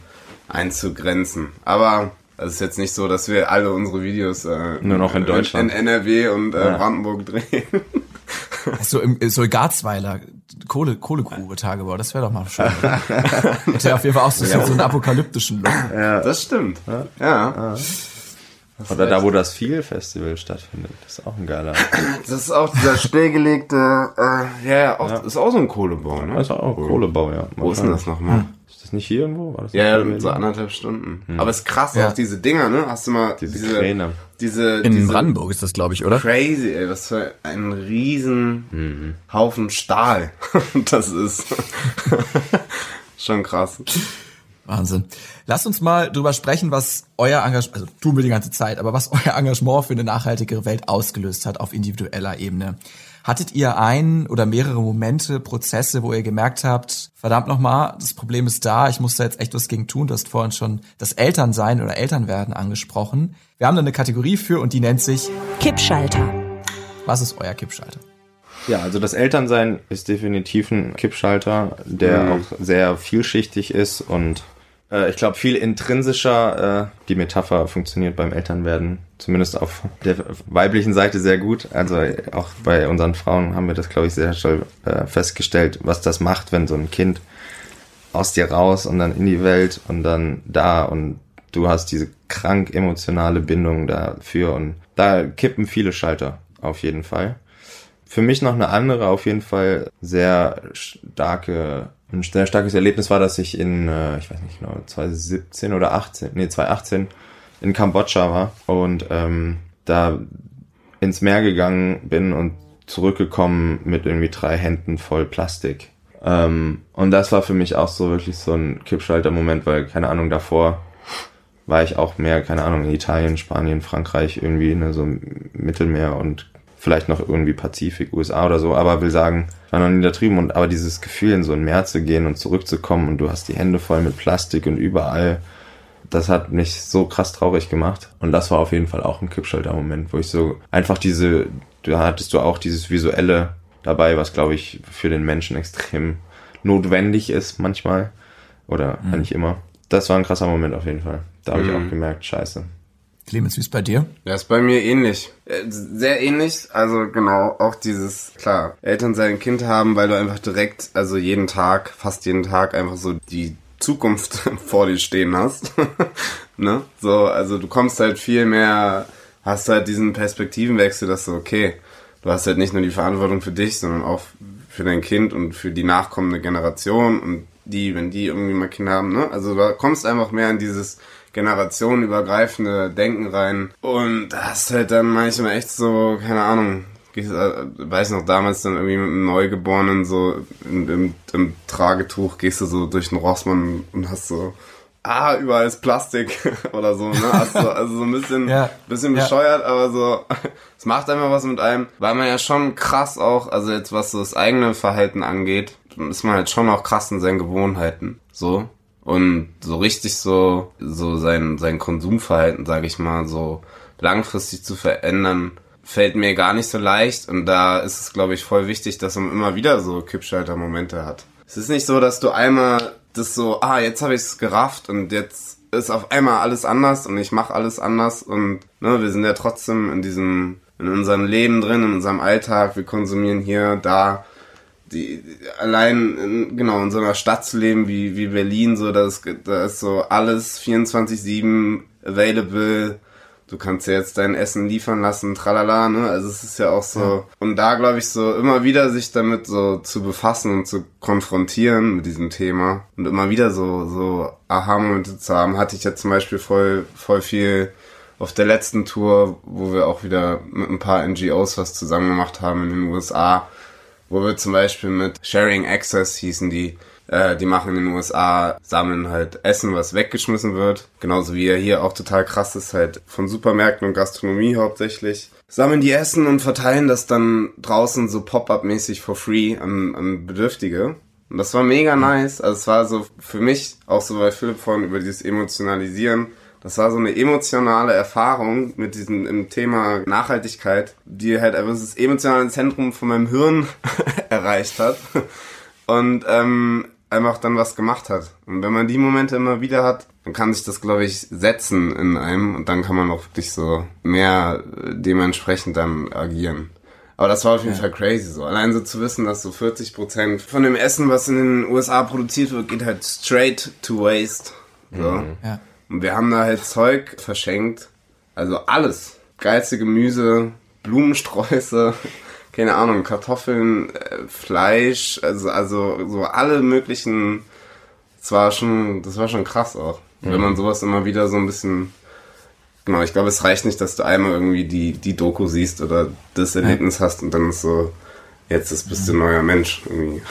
einzugrenzen. Aber es ist jetzt nicht so, dass wir alle unsere Videos äh, Nur noch in Deutschland. in, NRW und äh, Brandenburg drehen. So im so Garzweiler Kohle Kohlegrube Tagebau, das wäre doch mal schön. Hätte ja auf jeden Fall auch so, so einen apokalyptischen Look. Das stimmt. Ja. Oder da, wo das Feel Festival stattfindet. Das ist auch ein geiler. Das ist auch dieser stillgelegte, äh, ja, ja, auch, ist auch so ein Kohlebau, ne? Das ist auch Kohlebau, ja. Wo ist denn das nochmal? Ist das nicht hier irgendwo? War das Ja, ja, so anderthalb Stunden. Aber es ist krass, Ja. auch diese Dinger, ne? Hast du mal Diese diese, Kräne. diese, In diese Brandenburg ist das, glaube ich, oder? crazy, ey, was für ein riesen Haufen Stahl das ist. Schon krass. Wahnsinn. Lasst uns mal drüber sprechen, was euer Engagement, also tun wir die ganze Zeit, aber was euer Engagement für eine nachhaltigere Welt ausgelöst hat auf individueller Ebene. Hattet ihr ein oder mehrere Momente, Prozesse, wo ihr gemerkt habt, verdammt nochmal, das Problem ist da, ich muss da jetzt echt was gegen tun. Du hast vorhin schon das Elternsein oder Elternwerden angesprochen. Wir haben da eine Kategorie für und die nennt sich, Kippschalter. was ist euer Kippschalter? Ja, also das Elternsein ist definitiv ein Kippschalter, der Mhm. auch sehr vielschichtig ist und äh, ich glaube viel intrinsischer. Äh, die Metapher funktioniert beim Elternwerden, zumindest auf der weiblichen Seite sehr gut. Also auch bei unseren Frauen haben wir das, glaube ich, sehr toll äh, festgestellt, was das macht, wenn so ein Kind aus dir raus und dann in die Welt und dann da und du hast diese krank emotionale Bindung dafür und da kippen viele Schalter auf jeden Fall. Für mich noch eine andere, auf jeden Fall sehr starke, ein sehr starkes Erlebnis war, dass ich in, äh, ich weiß nicht genau, 2017 oder 18, nee, 2018 in Kambodscha war und ähm, da ins Meer gegangen bin und zurückgekommen mit irgendwie drei Händen voll Plastik. Ähm, und das war für mich auch so wirklich so ein Kippschalter-Moment, weil, keine Ahnung, davor war ich auch mehr, keine Ahnung, in Italien, Spanien, Frankreich irgendwie, ne, so Mittelmeer und vielleicht noch irgendwie Pazifik, USA oder so, aber will sagen, ich war noch nie da drüben und aber dieses Gefühl, in so ein Meer zu gehen und zurückzukommen und du hast die Hände voll mit Plastik und überall, das hat mich so krass traurig gemacht. Und das war auf jeden Fall auch ein Kippschalter-Moment, wo ich so einfach diese, da hattest du auch dieses visuelle dabei, was glaube ich für den Menschen extrem notwendig ist manchmal. Oder Mhm. eigentlich immer. Das war ein krasser Moment auf jeden Fall. Da habe ich Mhm. auch gemerkt, scheiße. Clemens, wie ist bei dir? Ja, ist bei mir ähnlich. Äh, Sehr ähnlich. Also genau, auch dieses, klar, Eltern sein Kind haben, weil du einfach direkt, also jeden Tag, fast jeden Tag einfach so die Zukunft vor dir stehen hast. ne? So, also du kommst halt viel mehr, hast halt diesen Perspektivenwechsel, dass du, okay, du hast halt nicht nur die Verantwortung für dich, sondern auch für dein Kind und für die nachkommende Generation und die, wenn die irgendwie mal Kinder haben, ne? Also da kommst einfach mehr in dieses generationenübergreifende Denken rein. Und da hast halt dann manchmal echt so, keine Ahnung, gehst, äh, weiß noch damals dann irgendwie mit einem Neugeborenen so im, im, im Tragetuch gehst du so durch den Rossmann und hast so, ah, überall ist Plastik oder so, ne? Hast so, also so ein bisschen, Ja. bisschen Ja. bescheuert, aber so, es macht einfach was mit einem, weil man ja schon krass auch, also jetzt was so das eigene Verhalten angeht, ist man halt schon auch krass in seinen Gewohnheiten, so. Und so richtig so, so sein, sein Konsumverhalten, sage ich mal, so langfristig zu verändern, fällt mir gar nicht so leicht. Und da ist es, glaube ich, voll wichtig, dass man immer wieder so Kippschalter-Momente hat. Es ist nicht so, dass du einmal das so, ah, jetzt habe ich es gerafft und jetzt ist auf einmal alles anders und ich mache alles anders und ne, wir sind ja trotzdem in diesem, in unserem Leben drin, in unserem Alltag, wir konsumieren hier, da, die, allein in, genau in so einer Stadt zu leben wie, wie Berlin, so, da ist, da ist so alles 24-7 available. Du kannst ja jetzt dein Essen liefern lassen, tralala, ne? Also es ist ja auch so. Und da glaube ich so immer wieder sich damit so zu befassen und zu konfrontieren mit diesem Thema und immer wieder so, so Aha-Momente zu haben, hatte ich jetzt zum Beispiel voll, voll viel auf der letzten Tour, wo wir auch wieder mit ein paar NGOs was zusammen gemacht haben in den USA, wo wir zum Beispiel mit Sharing Access hießen die, äh, die machen in den USA, sammeln halt Essen, was weggeschmissen wird. Genauso wie ja hier auch total krass ist, halt von Supermärkten und Gastronomie hauptsächlich. Sammeln die Essen und verteilen das dann draußen so Pop-up-mäßig for free an, an Bedürftige. Und das war mega nice. Also es war so für mich, auch so bei Philipp vorhin über dieses Emotionalisieren, das war so eine emotionale Erfahrung mit diesem im Thema Nachhaltigkeit, die halt einfach das emotionale Zentrum von meinem Hirn erreicht hat und ähm, einfach dann was gemacht hat. Und wenn man die Momente immer wieder hat, dann kann sich das, glaube ich, setzen in einem und dann kann man auch wirklich so mehr äh, dementsprechend dann agieren. Aber das war auf jeden Fall crazy so. Allein so zu wissen, dass so 40% von dem Essen, was in den USA produziert wird, geht halt straight to waste. So. Ja. Und wir haben da halt Zeug verschenkt. Also alles. Geilste Gemüse, Blumensträuße, keine Ahnung, Kartoffeln, äh, Fleisch, also, also so alle möglichen. Das war schon, das war schon krass auch. Wenn man sowas immer wieder so ein bisschen. Genau, ich glaube, es reicht nicht, dass du einmal irgendwie die, die Doku siehst oder das Erlebnis hast und dann ist so, jetzt ist, bist du ein neuer Mensch irgendwie.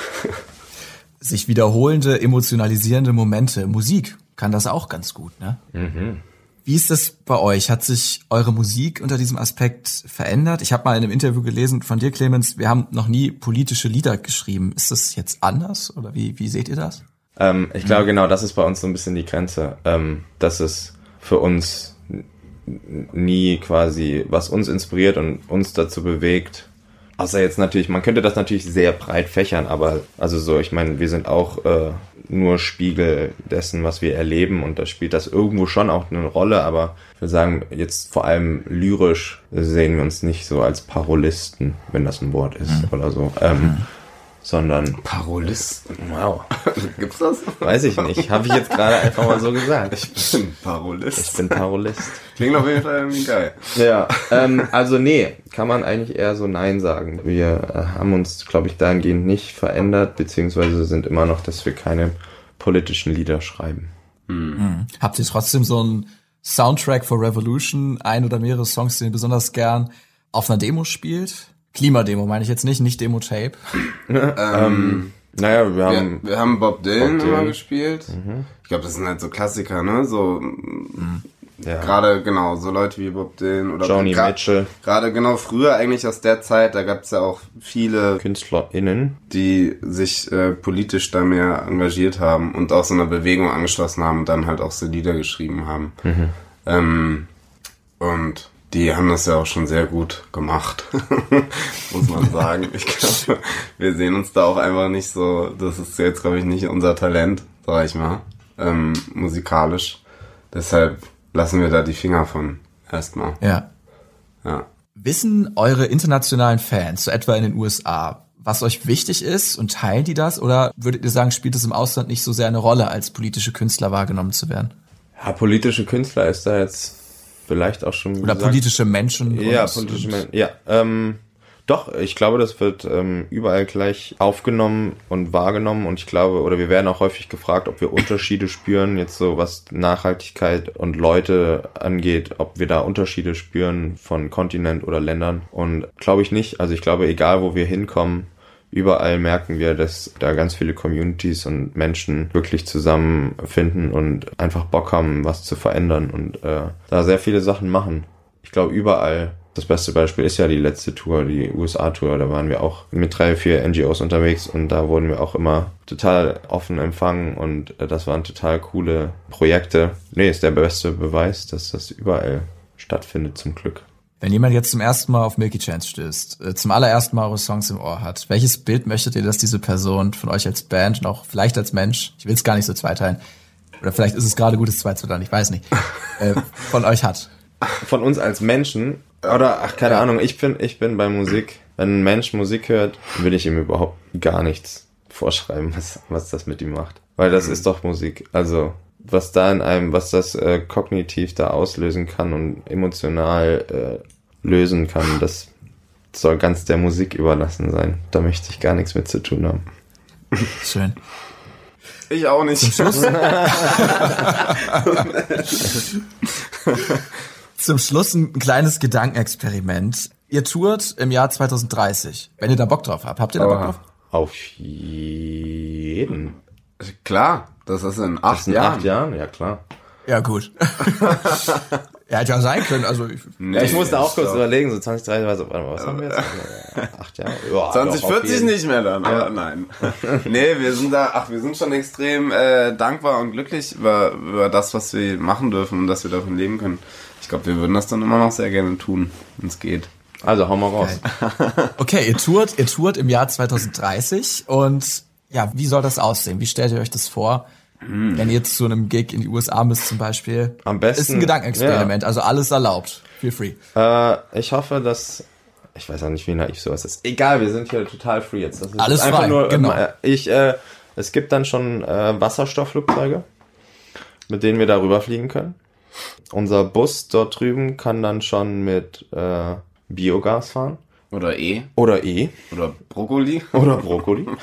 Sich wiederholende, emotionalisierende Momente. Musik kann das auch ganz gut, ne? Wie ist das bei euch? Hat sich eure Musik unter diesem Aspekt verändert? Ich habe mal in einem Interview gelesen von dir, Clemens, wir haben noch nie politische Lieder geschrieben. Ist das jetzt anders oder wie, wie seht ihr das? Ähm, ich glaube, genau, das ist bei uns so ein bisschen die Grenze, ähm, dass es für uns nie quasi, was uns inspiriert und uns dazu bewegt. Außer jetzt natürlich, man könnte das natürlich sehr breit fächern, aber also so, ich meine, wir sind auch äh, nur Spiegel dessen, was wir erleben. Und da spielt das irgendwo schon auch eine Rolle, aber ich würde sagen, jetzt vor allem lyrisch sehen wir uns nicht so als Parolisten, wenn das ein Wort ist oder so, ähm, sondern Parolisten. wow, Gibt's das? Weiß ich nicht. Habe ich jetzt gerade einfach mal so gesagt. Ich bin Parolist. Ich bin Parolist. Klingt auf jeden Fall irgendwie geil. Ja, ähm, also nee, kann man eigentlich eher so Nein sagen. Wir äh, haben uns, glaube ich, dahingehend nicht verändert, beziehungsweise sind immer noch, dass wir keine politischen Lieder schreiben. Habt ihr trotzdem so ein, Soundtrack for Revolution, ein oder mehrere Songs, die ihr besonders gern auf einer Demo spielt? Klimademo meine ich jetzt nicht, nicht Demo-Tape. Ähm, Naja, wir wir, haben wir haben Bob Dylan, Bob Dylan. immer gespielt. Ich glaube, das sind halt so Klassiker, ne? So ja, gerade genau so Leute wie Bob Dylan oder Joni gra- Mitchell, Gerade genau früher eigentlich aus der Zeit, da gab es ja auch viele KünstlerInnen. die sich äh, politisch da mehr engagiert haben und auch so einer Bewegung angeschlossen haben und dann halt auch so Lieder geschrieben haben. Ähm, und die haben das ja auch schon sehr gut gemacht, muss man sagen. Ich glaube, wir sehen uns da auch einfach nicht so, das ist jetzt, glaube ich, nicht unser Talent, sag ich mal, ähm, musikalisch. Deshalb lassen wir da die Finger von erstmal. Ja. Ja. Wissen eure internationalen Fans, so etwa in den USA, was euch wichtig ist und teilen die das? Oder würdet ihr sagen, spielt es im Ausland nicht so sehr eine Rolle, als politische Künstler wahrgenommen zu werden? Ja, politische Künstler ist da jetzt vielleicht auch schon. Oder gesagt, politische Menschen? Ja, politische Menschen. Ja, ähm, doch, ich glaube, das wird ähm, überall gleich aufgenommen und wahrgenommen und ich glaube, oder wir werden auch häufig gefragt, ob wir Unterschiede spüren, jetzt so was Nachhaltigkeit und Leute angeht, ob wir da Unterschiede spüren von Kontinent oder Ländern und glaube ich nicht. Also ich glaube, egal wo wir hinkommen, überall merken wir, dass da ganz viele Communities und Menschen wirklich zusammenfinden und einfach Bock haben, was zu verändern und äh, da sehr viele Sachen machen. Ich glaube, überall. Das beste Beispiel ist ja die letzte Tour, die USA-Tour. Da waren wir auch mit drei, vier NGOs unterwegs und da wurden wir auch immer total offen empfangen und äh, das waren total coole Projekte. Nee, ist der beste Beweis, dass das überall stattfindet, zum Glück. Wenn jemand jetzt zum ersten Mal auf Milky Chance stößt, äh, zum allerersten Mal eure Songs im Ohr hat, welches Bild möchtet ihr, dass diese Person von euch als Band und auch vielleicht als Mensch, ich will es gar nicht so zweiteilen, oder vielleicht ist es gerade gutes Zweizuteilen, ich weiß nicht, äh, von euch hat? von uns als Menschen oder ach keine Ahnung, ich bin ich bin bei Musik, wenn ein Mensch Musik hört, will ich ihm überhaupt gar nichts vorschreiben, was was das mit ihm macht, weil das ist doch Musik. Also was da in einem, was das äh, kognitiv da auslösen kann und emotional äh, lösen kann, das soll ganz der Musik überlassen sein. Da möchte ich gar nichts mit zu tun haben. Schön. Ich auch nicht. Zum Schluss ein kleines Gedankenexperiment. Ihr tourt im Jahr 2030. Wenn ihr da Bock drauf habt, habt ihr da Bock drauf? Auf jeden. Klar, das ist in acht Das in Jahren. acht Jahren, ja klar. Ja, gut. ja, hätte ja sein können, also ich, Nee, Ja, ich musste auch kurz überlegen, so 2030, war so, warte mal, was haben wir jetzt? Acht Jahre? Ja, doch, auf 2040 jeden. nicht mehr dann, aber nein. nee, wir sind da, ach, wir sind schon extrem äh, dankbar und glücklich über, über das, was wir machen dürfen und dass wir davon leben können. Ich glaube, wir würden das dann immer noch sehr gerne tun, wenn es geht. Also, hau mal raus. Okay, ihr tourt, ihr tourt im Jahr 2030 und ja, wie soll das aussehen? Wie stellt ihr euch das vor? Wenn ihr jetzt zu einem Gig in die USA müsst zum Beispiel. Am besten- Ist ein Gedankenexperiment, also alles erlaubt. Feel free. Äh, ich hoffe, dass. Ich weiß auch nicht, wie naiv sowas ist. Egal, wir sind hier total free jetzt. Das ist Alles einfach frei, nur. genau. äh, Ich, äh, es gibt dann schon äh, Wasserstoffflugzeuge, mit denen wir darüber fliegen können. Unser Bus dort drüben kann dann schon mit äh, Biogas fahren. Oder E. Oder E. Oder Brokkoli. Oder Brokkoli.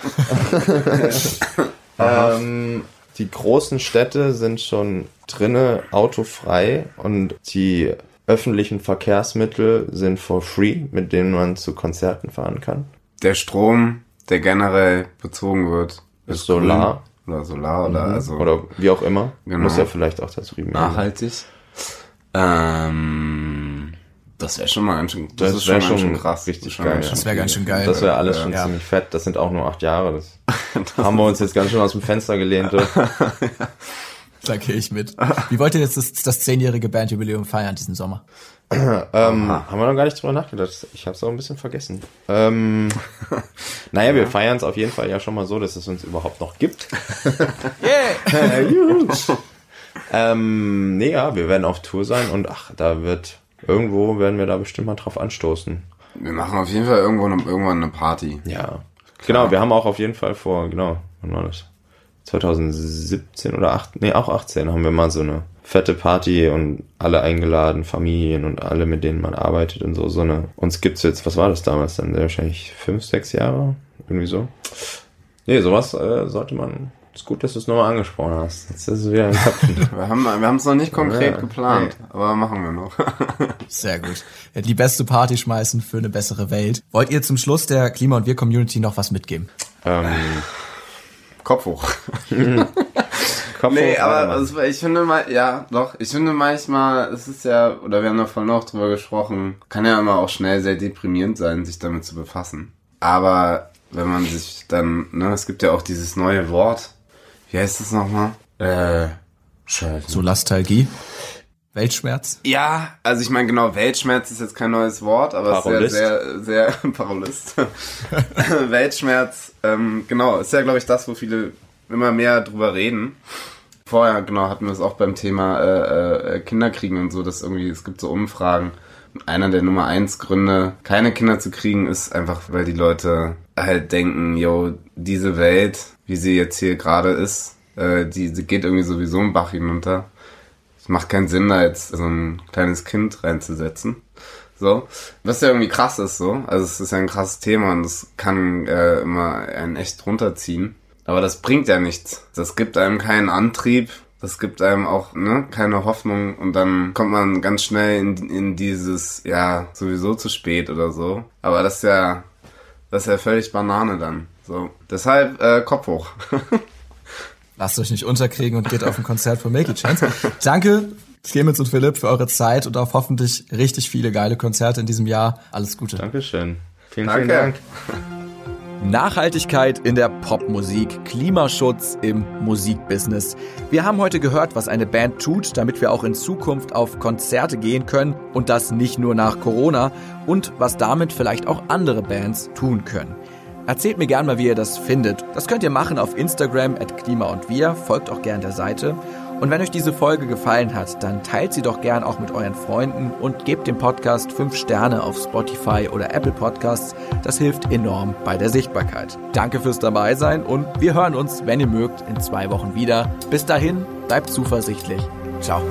ähm, die großen Städte sind schon drinne autofrei und die öffentlichen Verkehrsmittel sind for free, mit denen man zu Konzerten fahren kann. Der Strom, der generell bezogen wird, Ist Solar. grün. Oder Solar oder also Oder wie auch immer. Genau. Muss ja vielleicht auch da drüben. nachhaltig. Ähm, das wäre schon mal ganz schön, das, Das ist schon schon krass. richtig Das geil, Das wäre ganz schön geil. Das wäre alles schon Ja. ziemlich fett. Das sind auch nur acht Jahre. Das, haben wir uns jetzt ganz schön aus dem Fenster gelehnt. Da gehe ich mit. Wie wollt ihr jetzt das, das zehnjährige Bandjubiläum feiern diesen Sommer? Ähm, haben wir noch gar nicht drüber nachgedacht. Ich habe es auch ein bisschen vergessen. Ähm, naja, wir feiern es auf jeden Fall ja schon mal so, dass es uns überhaupt noch gibt. Yeah! Ähm, nee, ja, wir werden auf Tour sein und ach, da wird irgendwo werden wir da bestimmt mal drauf anstoßen. Wir machen auf jeden Fall irgendwo ne, irgendwann eine Party. Ja. Genau, wir haben auch auf jeden Fall vor, genau, wann war das? 2017 oder 8, nee, auch 18 haben wir mal so eine fette Party und alle eingeladen, Familien und alle, mit denen man arbeitet und so, so eine. Uns gibt's jetzt, was war das damals dann? Wahrscheinlich fünf, sechs Jahre? Irgendwie so. Nee, sowas äh, sollte man Ist gut, dass du es nochmal angesprochen hast. Jetzt ist es wieder in den Köpfen. Wir haben wir haben es noch nicht konkret Ja, geplant, aber machen wir noch. Sehr gut. Die beste Party schmeißen für eine bessere Welt. Wollt ihr zum Schluss der Klima- und Wir-Community noch was mitgeben? ähm, Kopf hoch. Kopf Nee, hoch, aber also, ich finde mal, ja, doch, ich finde manchmal, es ist ja, oder wir haben da vorhin auch drüber gesprochen, kann ja immer auch schnell sehr deprimierend sein, sich damit zu befassen. Aber wenn man sich dann, ne, es gibt ja auch dieses neue Wort, wie heißt es nochmal? Äh, Scheiße. Solastalgie? Weltschmerz? Ja, also ich meine genau, Weltschmerz ist jetzt kein neues Wort, aber es Parolist. ist sehr, sehr, sehr Parolist. Weltschmerz, ähm, genau, ist ja glaube ich das, wo viele immer mehr drüber reden. Vorher, genau, hatten wir es auch beim Thema äh, äh, Kinderkriegen und so, dass irgendwie, es gibt so Umfragen. Und einer der Nummer eins Gründe, keine Kinder zu kriegen, ist einfach, weil die Leute halt denken, yo, diese Welt, wie sie jetzt hier gerade ist, äh, die, die geht irgendwie sowieso im Bach hinunter. Es macht keinen Sinn, da jetzt so ein kleines Kind reinzusetzen. So. Was ja irgendwie krass ist, so. Also es ist ja ein krasses Thema und es kann äh, immer einen echt runterziehen. Aber das bringt ja nichts. Das gibt einem keinen Antrieb. Das gibt einem auch ne, keine Hoffnung und dann kommt man ganz schnell in, in dieses, ja, sowieso zu spät oder so. Aber das ist ja, das ist ja völlig Banane dann. So. Deshalb äh, Kopf hoch. Lasst euch nicht unterkriegen und geht auf ein Konzert von Make a Chance. Danke, Clemens und Philipp, für eure Zeit und auf hoffentlich richtig viele geile Konzerte in diesem Jahr. Alles Gute. Dankeschön. Vielen, Danke. vielen Dank. Nachhaltigkeit in der Popmusik, Klimaschutz im Musikbusiness. Wir haben heute gehört, was eine Band tut, damit wir auch in Zukunft auf Konzerte gehen können und das nicht nur nach Corona und was damit vielleicht auch andere Bands tun können. Erzählt mir gern mal, wie ihr das findet. Das könnt ihr machen auf Instagram at Klima und Wir, folgt auch gern der Seite. Und wenn euch diese Folge gefallen hat, dann teilt sie doch gern auch mit euren Freunden und gebt dem Podcast 5 Sterne auf Spotify oder Apple Podcasts. Das hilft enorm bei der Sichtbarkeit. Danke fürs dabei sein und wir hören uns, wenn ihr mögt, in zwei Wochen wieder. Bis dahin, bleibt zuversichtlich. Ciao.